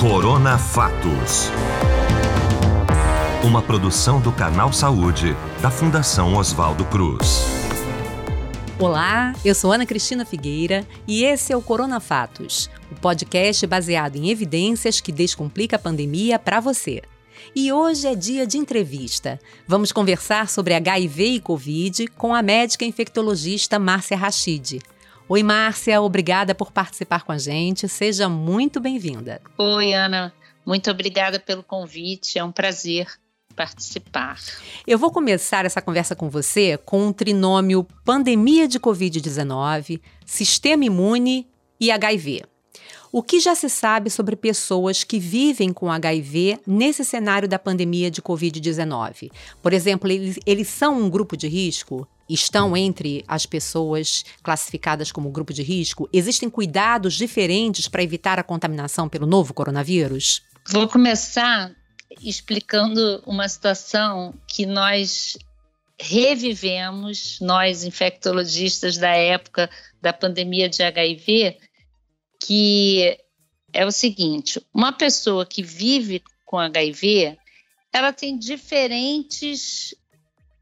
Corona Fatos. Uma produção do Canal Saúde, da Fundação Oswaldo Cruz. Olá, eu sou Ana Cristina Figueira e esse é o Corona Fatos, o podcast baseado em evidências que descomplica a pandemia para você. E hoje é dia de entrevista. Vamos conversar sobre HIV e Covid com a médica infectologista Márcia Rachid. Oi, Márcia, obrigada por participar com a gente. Seja muito bem-vinda. Oi, Ana. Muito obrigada pelo convite. É um prazer participar. Eu vou começar essa conversa com você com um trinômio pandemia de Covid-19, sistema imune e HIV. O que já se sabe sobre pessoas que vivem com HIV nesse cenário da pandemia de Covid-19? Por exemplo, eles, eles são um grupo de risco? Estão entre as pessoas classificadas como grupo de risco? Existem cuidados diferentes para evitar a contaminação pelo novo coronavírus? Vou começar explicando uma situação que nós revivemos, nós infectologistas da época da pandemia de HIV, que é o seguinte: uma pessoa que vive com HIV, ela tem diferentes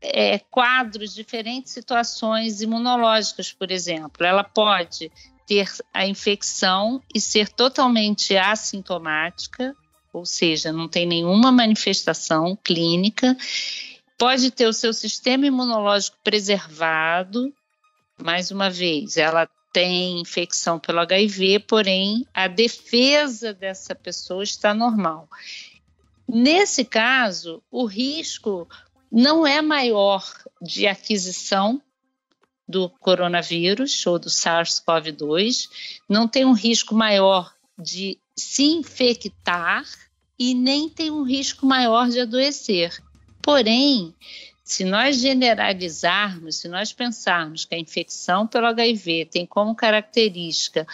é, quadros, diferentes situações imunológicas, por exemplo. Ela pode ter a infecção e ser totalmente assintomática, ou seja, não tem nenhuma manifestação clínica, pode ter o seu sistema imunológico preservado. Mais uma vez, ela tem infecção pelo HIV, porém a defesa dessa pessoa está normal. Nesse caso, o risco não é maior de aquisição do coronavírus ou do SARS-CoV-2, não tem um risco maior de se infectar e nem tem um risco maior de adoecer. Porém, se nós generalizarmos, se nós pensarmos que a infecção pelo HIV tem como característica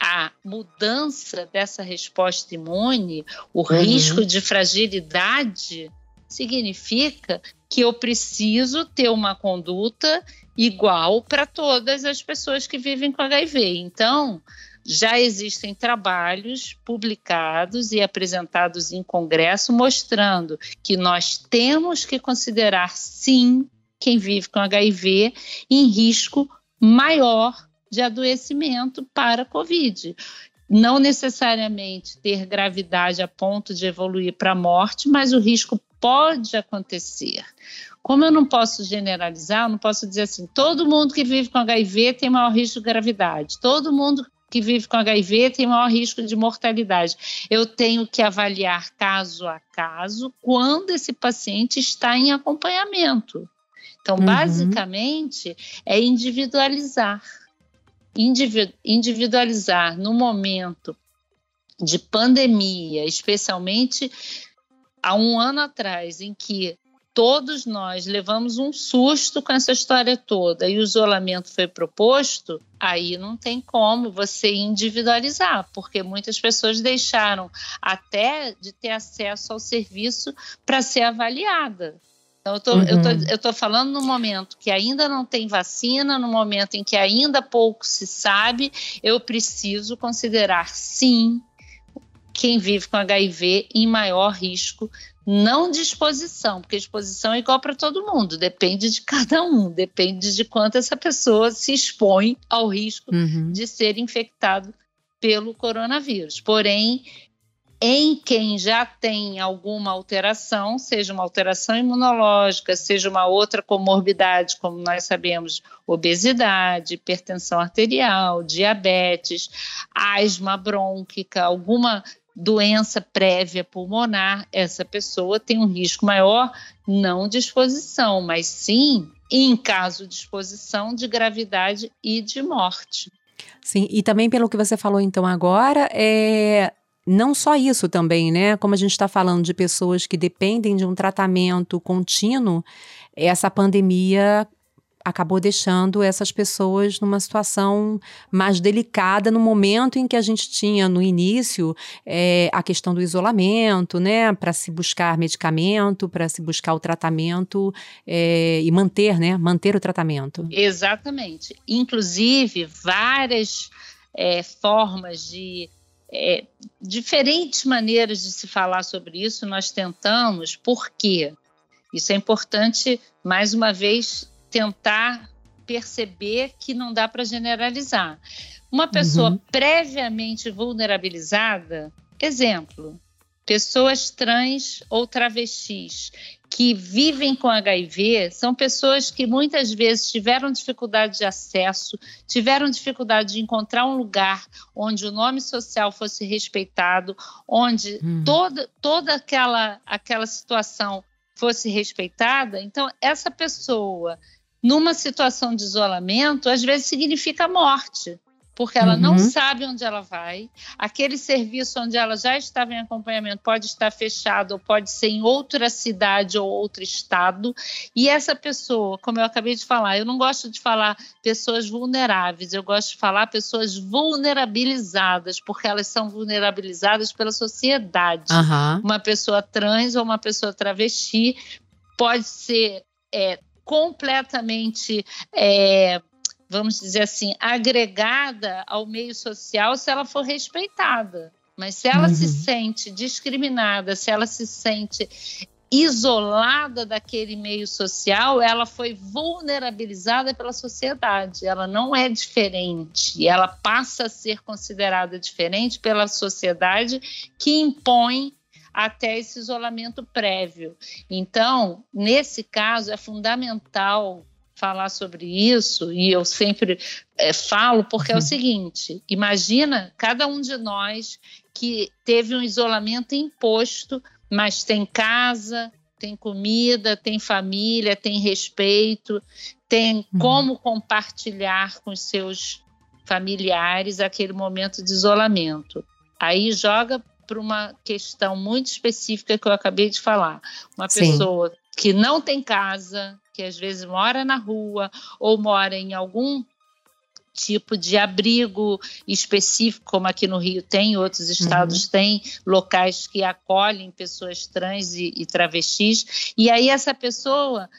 a mudança dessa resposta imune, o uhum. risco de fragilidade, significa que eu preciso ter uma conduta igual para todas as pessoas que vivem com HIV. Então, já existem trabalhos publicados e apresentados em congresso mostrando que nós temos que considerar, sim, quem vive com HIV em risco maior de adoecimento para Covid. Não necessariamente ter gravidade a ponto de evoluir para a morte, mas o risco pode acontecer. Como eu não posso generalizar, não posso dizer assim, todo mundo que vive com HIV tem maior risco de gravidade, todo mundo que vive com HIV tem maior risco de mortalidade. Eu tenho que avaliar caso a caso quando esse paciente está em acompanhamento. Então, uhum. basicamente, é individualizar. individualizar no momento de pandemia, especialmente há um ano atrás, em que todos nós levamos um susto com essa história toda e o isolamento foi proposto, aí não tem como você individualizar, porque muitas pessoas deixaram até de ter acesso ao serviço para ser avaliada. Então, eu tô, uhum. eu, tô, eu tô falando no momento que ainda não tem vacina, no momento em que ainda pouco se sabe, eu preciso considerar sim quem vive com HIV em maior risco não de exposição, porque exposição é igual para todo mundo, depende de cada um, depende de quanto essa pessoa se expõe ao risco uhum. de ser infectado pelo coronavírus. Porém, em quem já tem alguma alteração, seja uma alteração imunológica, seja uma outra comorbidade, como nós sabemos, obesidade, hipertensão arterial, diabetes, asma brônquica, alguma doença prévia pulmonar, essa pessoa tem um risco maior, não de exposição, mas sim, em caso de exposição, de gravidade e de morte. Sim, e também pelo que você falou então agora, é não só isso também, né? Como a gente está falando de pessoas que dependem de um tratamento contínuo, essa pandemia acabou deixando essas pessoas numa situação mais delicada no momento em que a gente tinha no início é, a questão do isolamento, né, para se buscar medicamento, para se buscar o tratamento é, e manter, né, manter o tratamento. Exatamente. Inclusive várias é, formas de é, diferentes maneiras de se falar sobre isso, nós tentamos, por quê? Isso é importante, mais uma vez, tentar perceber que não dá para generalizar. Uma pessoa uhum. previamente vulnerabilizada, exemplo, pessoas trans ou travestis que vivem com HIV são pessoas que muitas vezes tiveram dificuldade de acesso, tiveram dificuldade de encontrar um lugar onde o nome social fosse respeitado, onde hum. toda, toda aquela, aquela situação fosse respeitada. Então, essa pessoa, numa situação de isolamento, às vezes significa morte porque ela uhum. não sabe onde ela vai. Aquele serviço onde ela já estava em acompanhamento pode estar fechado ou pode ser em outra cidade ou outro estado. E essa pessoa, como eu acabei de falar, eu não gosto de falar pessoas vulneráveis, eu gosto de falar pessoas vulnerabilizadas, porque elas são vulnerabilizadas pela sociedade. Uhum. Uma pessoa trans ou uma pessoa travesti pode ser é, completamente é, vamos dizer assim, agregada ao meio social se ela for respeitada. Mas se ela uhum. se sente discriminada, se ela se sente isolada daquele meio social, ela foi vulnerabilizada pela sociedade. Ela não é diferente, ela passa a ser considerada diferente pela sociedade que impõe até esse isolamento prévio. Então, nesse caso, é fundamental falar sobre isso, e eu sempre é, falo, porque é o uhum. seguinte: imagina cada um de nós que teve um isolamento imposto, mas tem casa, tem comida, tem família, tem respeito, tem uhum. como compartilhar com os seus familiares aquele momento de isolamento. Aí joga para uma questão muito específica que eu acabei de falar. Uma Sim. pessoa que não tem casa, que às vezes mora na rua ou mora em algum tipo de abrigo específico, como aqui no Rio tem, outros estados uhum. têm locais que acolhem pessoas trans e, e travestis, e aí essa pessoa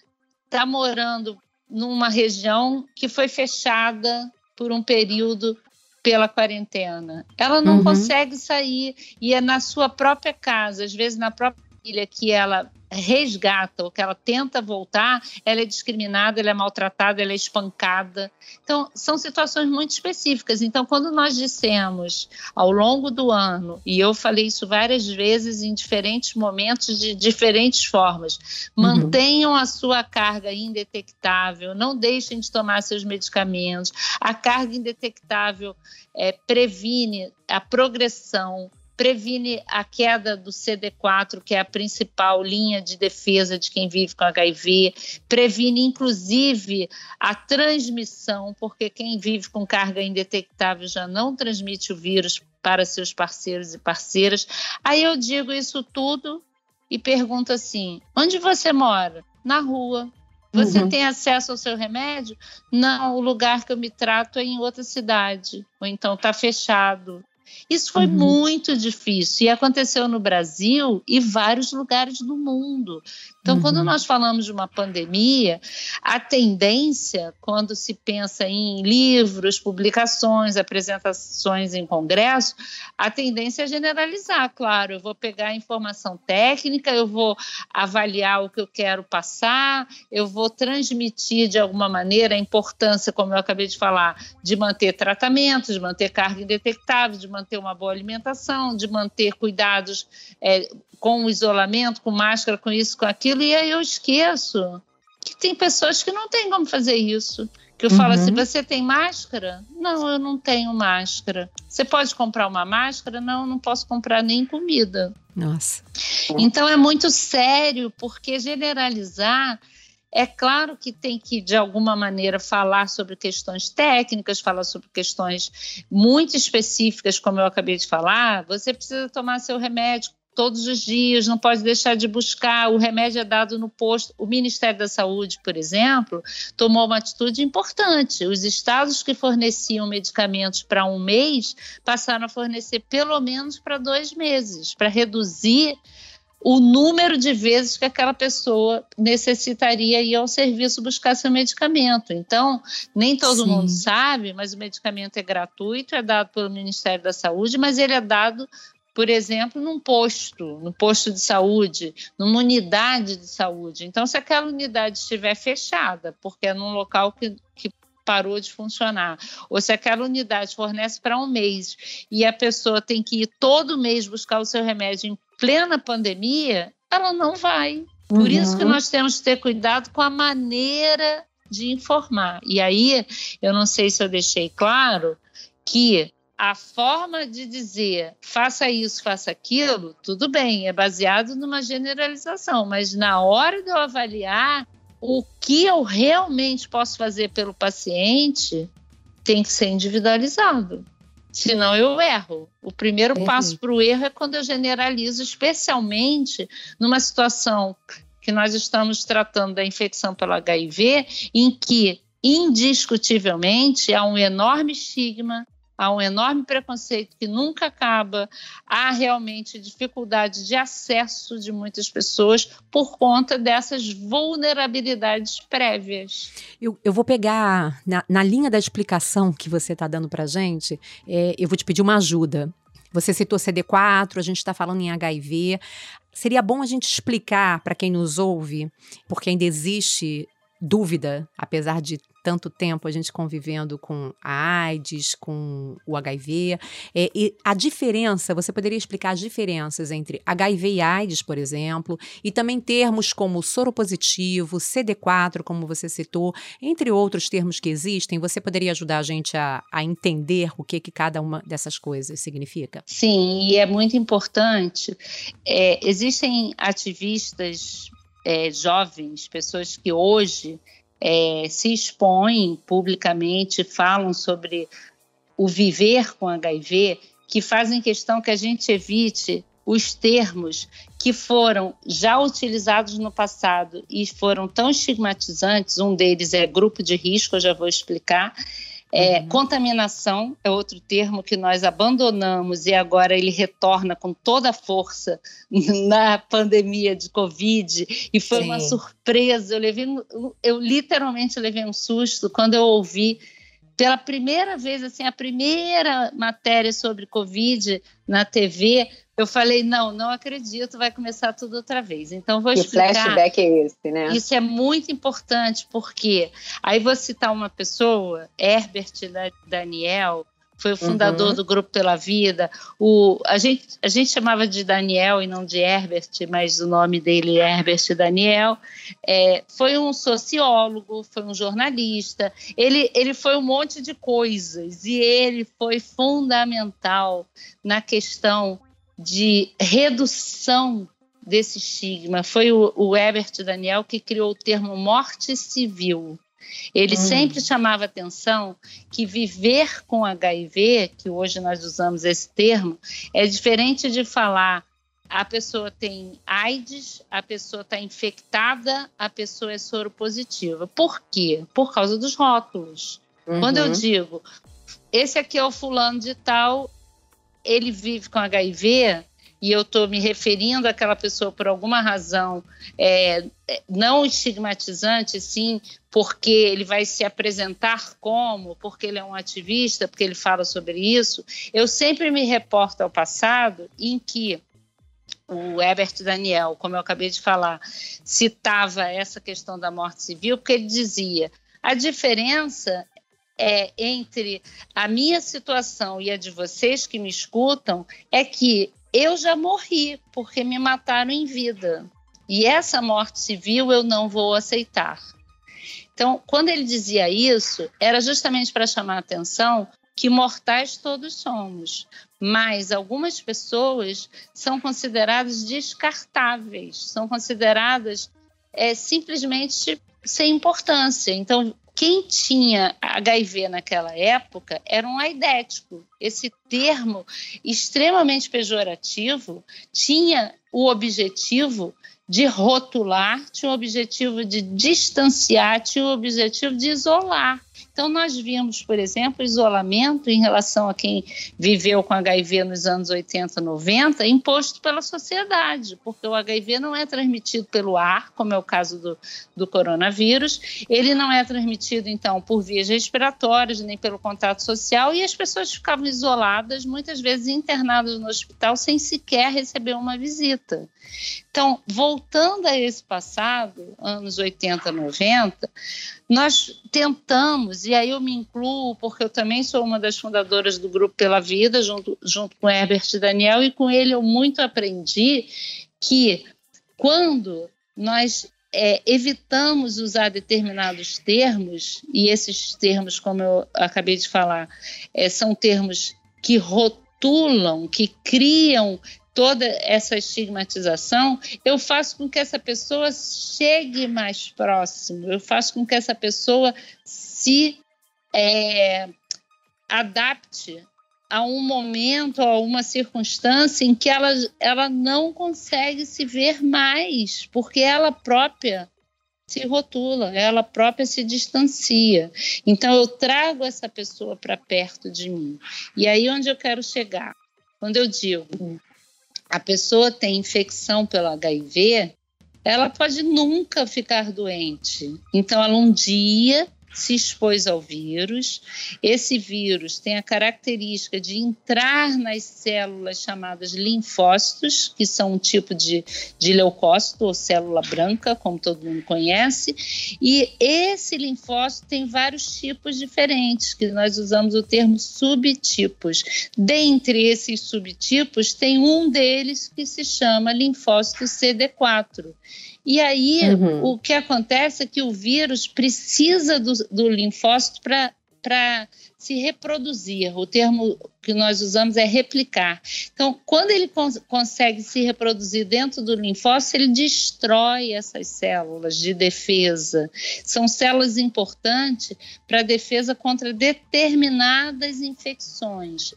está morando numa região que foi fechada por um período pela quarentena. Ela não uhum. consegue sair e é na sua própria casa, às vezes na própria família que ela resgata ou que ela tenta voltar, ela é discriminada, ela é maltratada, ela é espancada. Então, são situações muito específicas. Então, quando nós dissemos ao longo do ano, e eu falei isso várias vezes em diferentes momentos, de diferentes formas, uhum. mantenham a sua carga indetectável, não deixem de tomar seus medicamentos. A carga indetectável é, previne a progressão previne a queda do CD4, que é a principal linha de defesa de quem vive com HIV, previne inclusive a transmissão, porque quem vive com carga indetectável já não transmite o vírus para seus parceiros e parceiras. Aí eu digo isso tudo e pergunto assim: onde você mora? Na rua. Você uhum. tem acesso ao seu remédio? Não, o lugar que eu me trato é em outra cidade. Ou então está fechado. Isso foi uhum. muito difícil e aconteceu no Brasil e vários lugares do mundo. Então, uhum. quando nós falamos de uma pandemia, a tendência, quando se pensa em livros, publicações, apresentações em congresso, a tendência é generalizar, claro. Eu vou pegar a informação técnica, eu vou avaliar o que eu quero passar, eu vou transmitir de alguma maneira a importância, como eu acabei de falar, de manter tratamento, de manter carga indetectável, de manter uma boa alimentação, de manter cuidados é, com o isolamento, com máscara, com isso, com aquilo, e aí eu esqueço que tem pessoas que não têm como fazer isso. Que eu uhum. falo assim: você tem máscara? Não, eu não tenho máscara. Você pode comprar uma máscara? Não, eu não posso comprar nem comida. Nossa. Então é muito sério, porque generalizar. É claro que tem que, de alguma maneira, falar sobre questões técnicas, falar sobre questões muito específicas, como eu acabei de falar. Você precisa tomar seu remédio todos os dias, não pode deixar de buscar. O remédio é dado no posto. O Ministério da Saúde, por exemplo, tomou uma atitude importante. Os estados que forneciam medicamentos para um mês passaram a fornecer pelo menos para dois meses, para reduzir o número de vezes que aquela pessoa necessitaria ir ao serviço buscar seu medicamento. Então, nem todo Sim. mundo sabe, mas o medicamento é gratuito, é dado pelo Ministério da Saúde, mas ele é dado por exemplo, num posto, no posto de saúde, numa unidade de saúde. Então, se aquela unidade estiver fechada, porque é num local que, que parou de funcionar, ou se aquela unidade fornece para um mês e a pessoa tem que ir todo mês buscar o seu remédio em plena pandemia, ela não vai. Por uhum. isso que nós temos que ter cuidado com a maneira de informar. E aí, eu não sei se eu deixei claro que a forma de dizer faça isso, faça aquilo, tudo bem, é baseado numa generalização, mas na hora de eu avaliar o que eu realmente posso fazer pelo paciente, tem que ser individualizado senão eu erro. O primeiro é passo para o erro é quando eu generalizo, especialmente numa situação que nós estamos tratando da infecção pelo HIV, em que indiscutivelmente há um enorme estigma, há um enorme preconceito que nunca acaba, há realmente dificuldade de acesso de muitas pessoas por conta dessas vulnerabilidades prévias. Eu, eu vou pegar, na, na, linha da explicação que você está dando para gente, é, eu vou te pedir uma ajuda. Você citou CD4, a gente está falando em HIV. Seria bom a gente explicar para quem nos ouve, porque ainda existe dúvida, apesar de tanto tempo a gente convivendo com a AIDS, com o HIV. É, e a diferença, você poderia explicar as diferenças entre HIV e AIDS, por exemplo, e também termos como soropositivo, CD4, como você citou, entre outros termos que existem. Você poderia ajudar a gente a, a entender o que, que cada uma dessas coisas significa? Sim, e é muito importante. É, existem ativistas é, jovens, pessoas que hoje é, se expõem publicamente, falam sobre o viver com HIV, que fazem questão que a gente evite os termos que foram já utilizados no passado e foram tão estigmatizantes. Um deles é grupo de risco, eu já vou explicar. É, uhum. Contaminação é outro termo que nós abandonamos e agora ele retorna com toda a força na pandemia de Covid e foi Sim. uma surpresa. Eu levei, eu literalmente levei um susto quando eu ouvi pela primeira vez assim a primeira matéria sobre Covid na TV eu falei, não, não acredito, vai começar tudo outra vez. Então, vou que explicar. Que flashback é esse, né? Isso é muito importante, porque aí vou citar uma pessoa, Herbert Daniel, foi o fundador uhum. do Grupo Pela Vida. O, a, gente, a gente chamava de Daniel e não de Herbert, mas o nome dele é Herbert Daniel. É, foi um sociólogo, foi um jornalista, ele, ele foi um monte de coisas e ele foi fundamental na questão de redução desse estigma. Foi o, o Herbert Daniel que criou o termo morte civil. Ele hum. sempre chamava atenção que viver com HIV, que hoje nós usamos esse termo, é diferente de falar a pessoa tem AIDS, a pessoa está infectada, a pessoa é soropositiva. Por quê? Por causa dos rótulos. Uhum. Quando eu uhum. digo, esse aqui é o fulano de tal, ele vive com HIV e eu estou me referindo àquela pessoa por alguma razão é, não estigmatizante, sim, porque ele vai se apresentar como, porque ele é um ativista, porque ele fala sobre isso, eu sempre me reporto ao passado em que o Herbert Daniel, como eu acabei de falar, citava essa questão da morte civil, porque ele dizia a diferença é, entre a minha situação e a de vocês que me escutam é que eu já morri porque me mataram em vida. E essa morte civil eu não vou aceitar. Então, quando ele dizia isso, era justamente para chamar a atenção que mortais todos somos, mas algumas pessoas são consideradas descartáveis, são consideradas é, simplesmente sem importância. Então, quem tinha HIV naquela época era um aidético. Esse termo extremamente pejorativo tinha o objetivo de rotular, tinha o objetivo de distanciar, tinha o objetivo de isolar. Então, nós vimos, por exemplo, isolamento em relação a quem viveu com HIV nos anos 80, 90, imposto pela sociedade, porque o HIV não é transmitido pelo ar, como é o caso do, do coronavírus, ele não é transmitido, então, por vias respiratórias, nem pelo contato social, e as pessoas ficavam isoladas, muitas vezes internadas no hospital, sem sequer receber uma visita. Então, voltando a esse passado, anos 80, 90, nós tentamos, e aí eu me incluo, porque eu também sou uma das fundadoras do Grupo Pela Vida, junto, junto com Herbert Daniel, e com ele eu muito aprendi que quando nós é, evitamos usar determinados termos, e esses termos, como eu acabei de falar, é, são termos que rotulam, que criam toda essa estigmatização, eu faço com que essa pessoa chegue mais próximo, eu faço com que essa pessoa se é, adapte a um momento, a uma circunstância em que ela, ela não consegue se ver mais, porque ela própria se rotula, ela própria se distancia. Então eu trago essa pessoa para perto de mim. E aí onde eu quero chegar? Quando eu digo a pessoa tem infecção pelo HIV, ela pode nunca ficar doente. Então, ela um dia se expôs ao vírus. Esse vírus tem a característica de entrar nas células chamadas linfócitos, que são um tipo de, de leucócito ou célula branca, como todo mundo conhece. E esse linfócito tem vários tipos diferentes, que nós usamos o termo subtipos. Dentre esses subtipos, tem um deles que se chama linfócito CD4. E aí, uhum. o que acontece é que o vírus precisa do, do linfócito para se reproduzir. O termo que nós usamos é replicar. Então, quando ele cons consegue se reproduzir dentro do linfócito, ele destrói essas células de defesa. São células importantes para a defesa contra determinadas infecções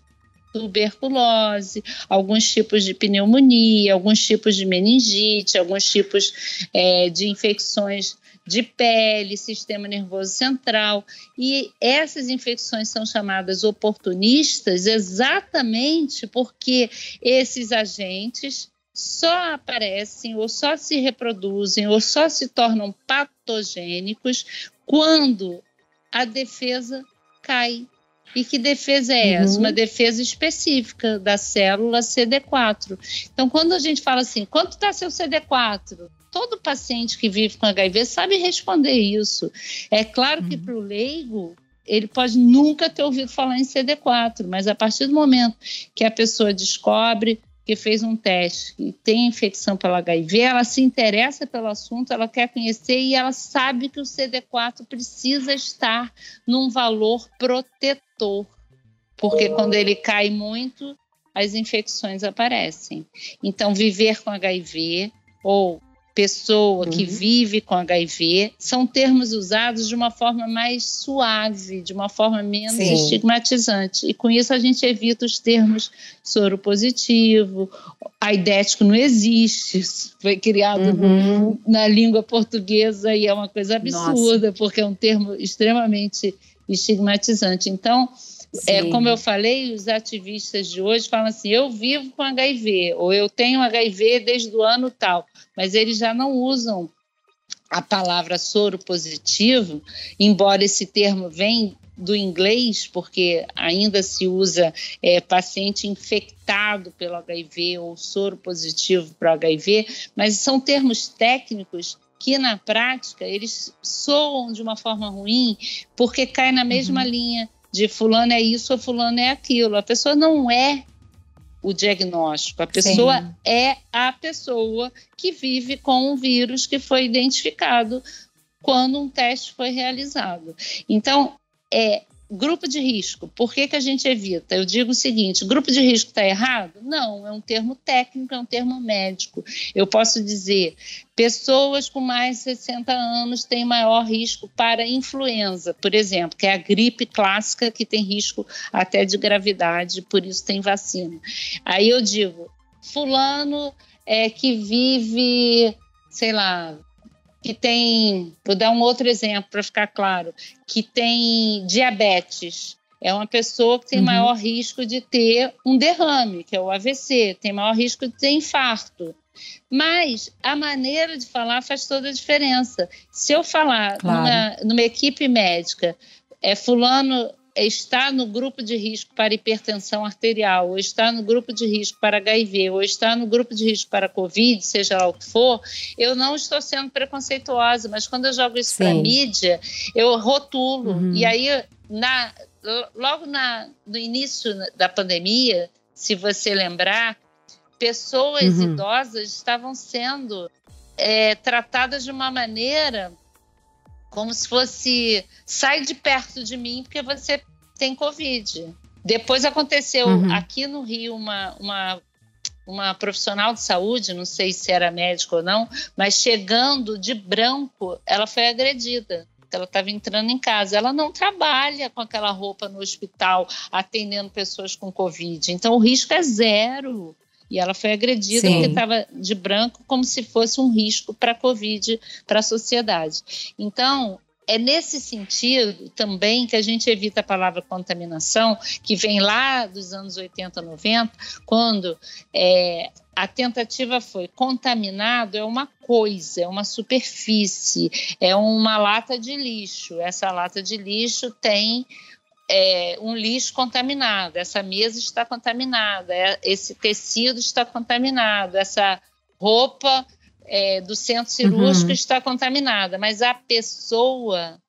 tuberculose, alguns tipos de pneumonia, alguns tipos de meningite, alguns tipos é, de infecções de pele, sistema nervoso central. E essas infecções são chamadas oportunistas exatamente porque esses agentes só aparecem ou só se reproduzem ou só se tornam patogênicos quando a defesa cai e que defesa é essa? Uhum. Uma defesa específica da célula CD4. Então, quando a gente fala assim, quanto está seu CD4? Todo paciente que vive com HIV sabe responder isso. É claro que uhum. para o leigo, ele pode nunca ter ouvido falar em CD4, mas a partir do momento que a pessoa descobre que fez um teste e tem infecção pelo HIV, ela se interessa pelo assunto, ela quer conhecer e ela sabe que o CD4 precisa estar num valor protetor, porque quando ele cai muito, as infecções aparecem. Então, viver com HIV ou pessoa que uhum. vive com HIV, são termos usados de uma forma mais suave, de uma forma menos Sim. estigmatizante. E com isso a gente evita os termos soro positivo, aidético não existe, foi criado uhum. na língua portuguesa e é uma coisa absurda, Nossa. porque é um termo extremamente estigmatizante. Então, é, como eu falei, os ativistas de hoje falam assim: eu vivo com HIV, ou eu tenho HIV desde o ano tal, mas eles já não usam a palavra soro positivo, embora esse termo venha do inglês, porque ainda se usa é, paciente infectado pelo HIV ou soro positivo para o HIV, mas são termos técnicos que na prática eles soam de uma forma ruim, porque cai na mesma uhum. linha de fulano é isso ou fulano é aquilo. A pessoa não é o diagnóstico, a pessoa Sim. é a pessoa que vive com um vírus que foi identificado quando um teste foi realizado. Então, é Grupo de risco, por que, que a gente evita? Eu digo o seguinte: grupo de risco está errado? Não, é um termo técnico, é um termo médico. Eu posso dizer, pessoas com mais de 60 anos têm maior risco para influenza, por exemplo, que é a gripe clássica que tem risco até de gravidade, por isso tem vacina. Aí eu digo, fulano é que vive, sei lá, que tem, vou dar um outro exemplo para ficar claro, que tem diabetes. É uma pessoa que tem uhum. maior risco de ter um derrame, que é o AVC, tem maior risco de ter infarto. Mas a maneira de falar faz toda a diferença. Se eu falar claro. numa, numa equipe médica, é fulano está no grupo de risco para hipertensão arterial, ou está no grupo de risco para HIV, ou está no grupo de risco para Covid, seja lá o que for, eu não estou sendo preconceituosa, mas quando eu jogo isso para a mídia, eu rotulo. Uhum. E aí, na, logo na, no início da pandemia, se você lembrar, pessoas uhum. idosas estavam sendo é, tratadas de uma maneira como se fosse sai de perto de mim porque você tem Covid. Depois aconteceu uhum. aqui no Rio uma, uma, uma profissional de saúde, não sei se era médico ou não, mas chegando de branco, ela foi agredida. Ela estava entrando em casa. Ela não trabalha com aquela roupa no hospital atendendo pessoas com Covid. Então o risco é zero. E ela foi agredida Sim. porque estava de branco, como se fosse um risco para a Covid, para a sociedade. Então, é nesse sentido também que a gente evita a palavra contaminação, que vem lá dos anos 80, 90, quando é, a tentativa foi contaminado é uma coisa, é uma superfície, é uma lata de lixo. Essa lata de lixo tem é, um lixo contaminado, essa mesa está contaminada, é, esse tecido está contaminado, essa roupa é, do centro cirúrgico uhum. está contaminada, mas a pessoa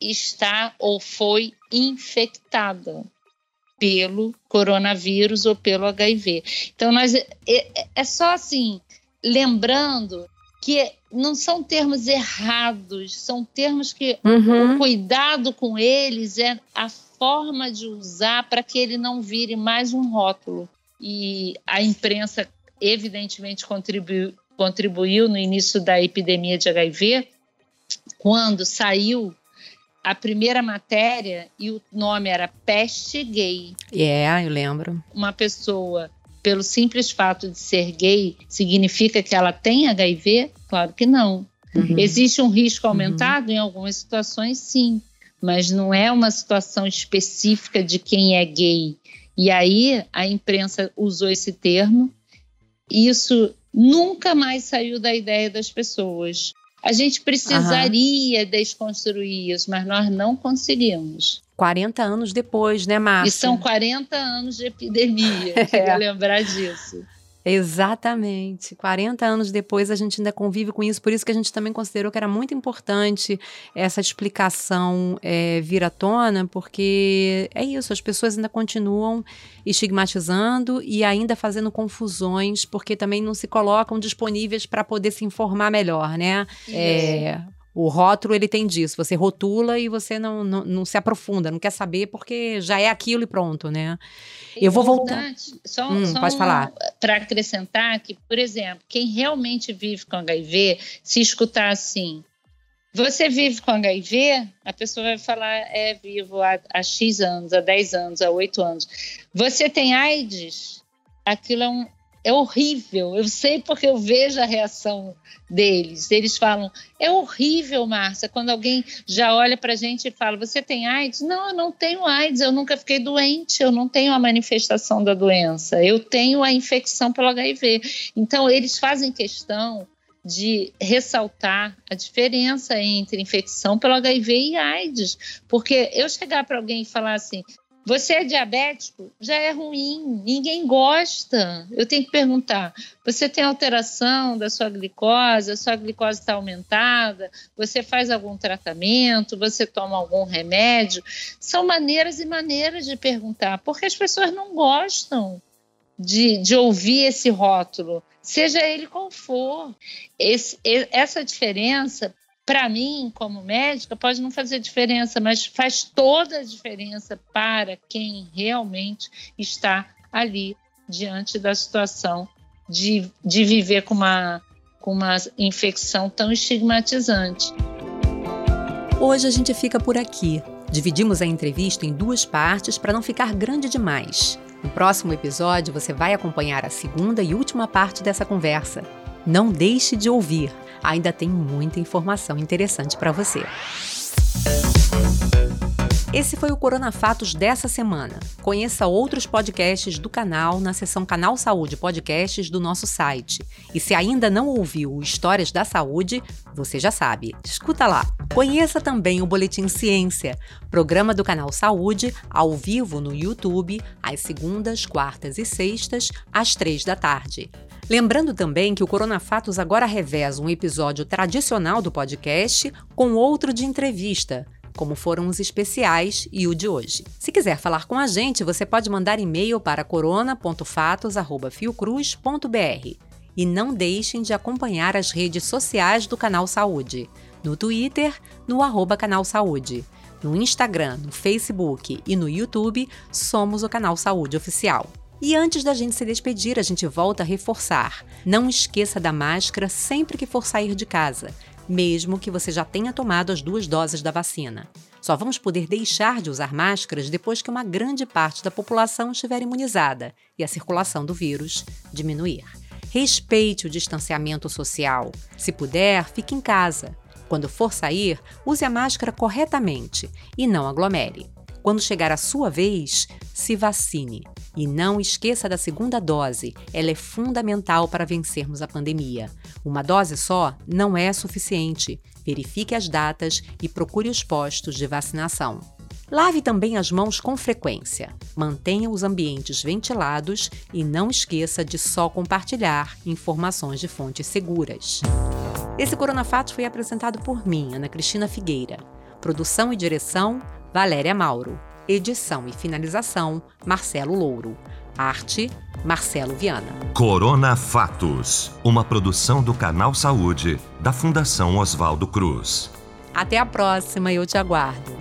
está ou foi infectada pelo coronavírus ou pelo HIV. Então, nós, é, é, é só assim, lembrando que não são termos errados, são termos que uhum. o cuidado com eles é a forma de usar para que ele não vire mais um rótulo. E a imprensa, evidentemente, contribuiu, contribuiu no início da epidemia de HIV, quando saiu a primeira matéria e o nome era Peste Gay. É, yeah, eu lembro. Uma pessoa pelo simples fato de ser gay, significa que ela tem HIV? Claro que não. Uhum. Existe um risco uhum. aumentado? Uhum. Em algumas situações, sim. Mas não é uma situação específica de quem é gay. E aí a imprensa usou esse termo. Isso nunca mais saiu da ideia das pessoas. A gente precisaria uhum. desconstruir isso, mas nós não conseguimos. 40 anos depois, né, Márcia? E são 40 anos de epidemia, é. queria lembrar disso. Exatamente. 40 anos depois a gente ainda convive com isso, por isso que a gente também considerou que era muito importante essa explicação é, vir à tona, porque é isso, as pessoas ainda continuam estigmatizando e ainda fazendo confusões, porque também não se colocam disponíveis para poder se informar melhor, né? É, o rótulo, ele tem disso. Você rotula e você não, não, não, se aprofunda, não quer saber porque já é aquilo e pronto, né? É Eu vou voltar. Só, hum, só pode um, falar. Para acrescentar que, por exemplo, quem realmente vive com HIV, se escutar assim, você vive com HIV? A pessoa vai falar, é vivo há, há X anos, há 10 anos, há 8 anos. Você tem AIDS? Aquilo é um, é horrível. Eu sei porque eu vejo a reação deles. Eles falam: é horrível, Márcia, quando alguém já olha para a gente e fala: você tem AIDS? Não, eu não tenho AIDS, eu nunca fiquei doente, eu não tenho a manifestação da doença, eu tenho a infecção pelo HIV. Então, eles fazem questão de ressaltar a diferença entre infecção pelo HIV e AIDS. Porque eu chegar para alguém e falar assim: você é diabético? Já é ruim, ninguém gosta. Eu tenho que perguntar: você tem alteração da sua glicose? A sua glicose está aumentada? Você faz algum tratamento? Você toma algum remédio? São maneiras e maneiras de perguntar, porque as pessoas não gostam de, de ouvir esse rótulo, seja ele qual for. Esse, essa diferença para mim, como médica, pode não fazer diferença, mas faz toda a diferença para quem realmente está ali diante da situação de, de viver com uma, com uma infecção tão estigmatizante. Hoje a gente fica por aqui. Dividimos a entrevista em duas partes para não ficar grande demais. No próximo episódio, você vai acompanhar a segunda e última parte dessa conversa. Não deixe de ouvir, ainda tem muita informação interessante para você. Esse foi o Corona Fatos dessa semana. Conheça outros podcasts do canal na seção Canal Saúde Podcasts do nosso site. E se ainda não ouviu o Histórias da Saúde, você já sabe, escuta lá. Conheça também o Boletim Ciência, programa do canal Saúde, ao vivo no YouTube, às segundas, quartas e sextas, às três da tarde. Lembrando também que o Corona Fatos agora reveza um episódio tradicional do podcast com outro de entrevista como foram os especiais e o de hoje. Se quiser falar com a gente, você pode mandar e-mail para corona.fatos@fiocruz.br. E não deixem de acompanhar as redes sociais do Canal Saúde. No Twitter, no arroba Canal Saúde. No Instagram, no Facebook e no YouTube, somos o Canal Saúde Oficial. E antes da gente se despedir, a gente volta a reforçar. Não esqueça da máscara sempre que for sair de casa mesmo que você já tenha tomado as duas doses da vacina. Só vamos poder deixar de usar máscaras depois que uma grande parte da população estiver imunizada e a circulação do vírus diminuir. Respeite o distanciamento social. Se puder, fique em casa. Quando for sair, use a máscara corretamente e não aglomere. Quando chegar a sua vez, se vacine. E não esqueça da segunda dose, ela é fundamental para vencermos a pandemia. Uma dose só não é suficiente. Verifique as datas e procure os postos de vacinação. Lave também as mãos com frequência. Mantenha os ambientes ventilados e não esqueça de só compartilhar informações de fontes seguras. Esse Corona Fatos foi apresentado por mim, Ana Cristina Figueira. Produção e direção: Valéria Mauro. Edição e finalização: Marcelo Louro. Arte: Marcelo Viana. Corona Fatos, uma produção do Canal Saúde, da Fundação Oswaldo Cruz. Até a próxima, eu te aguardo.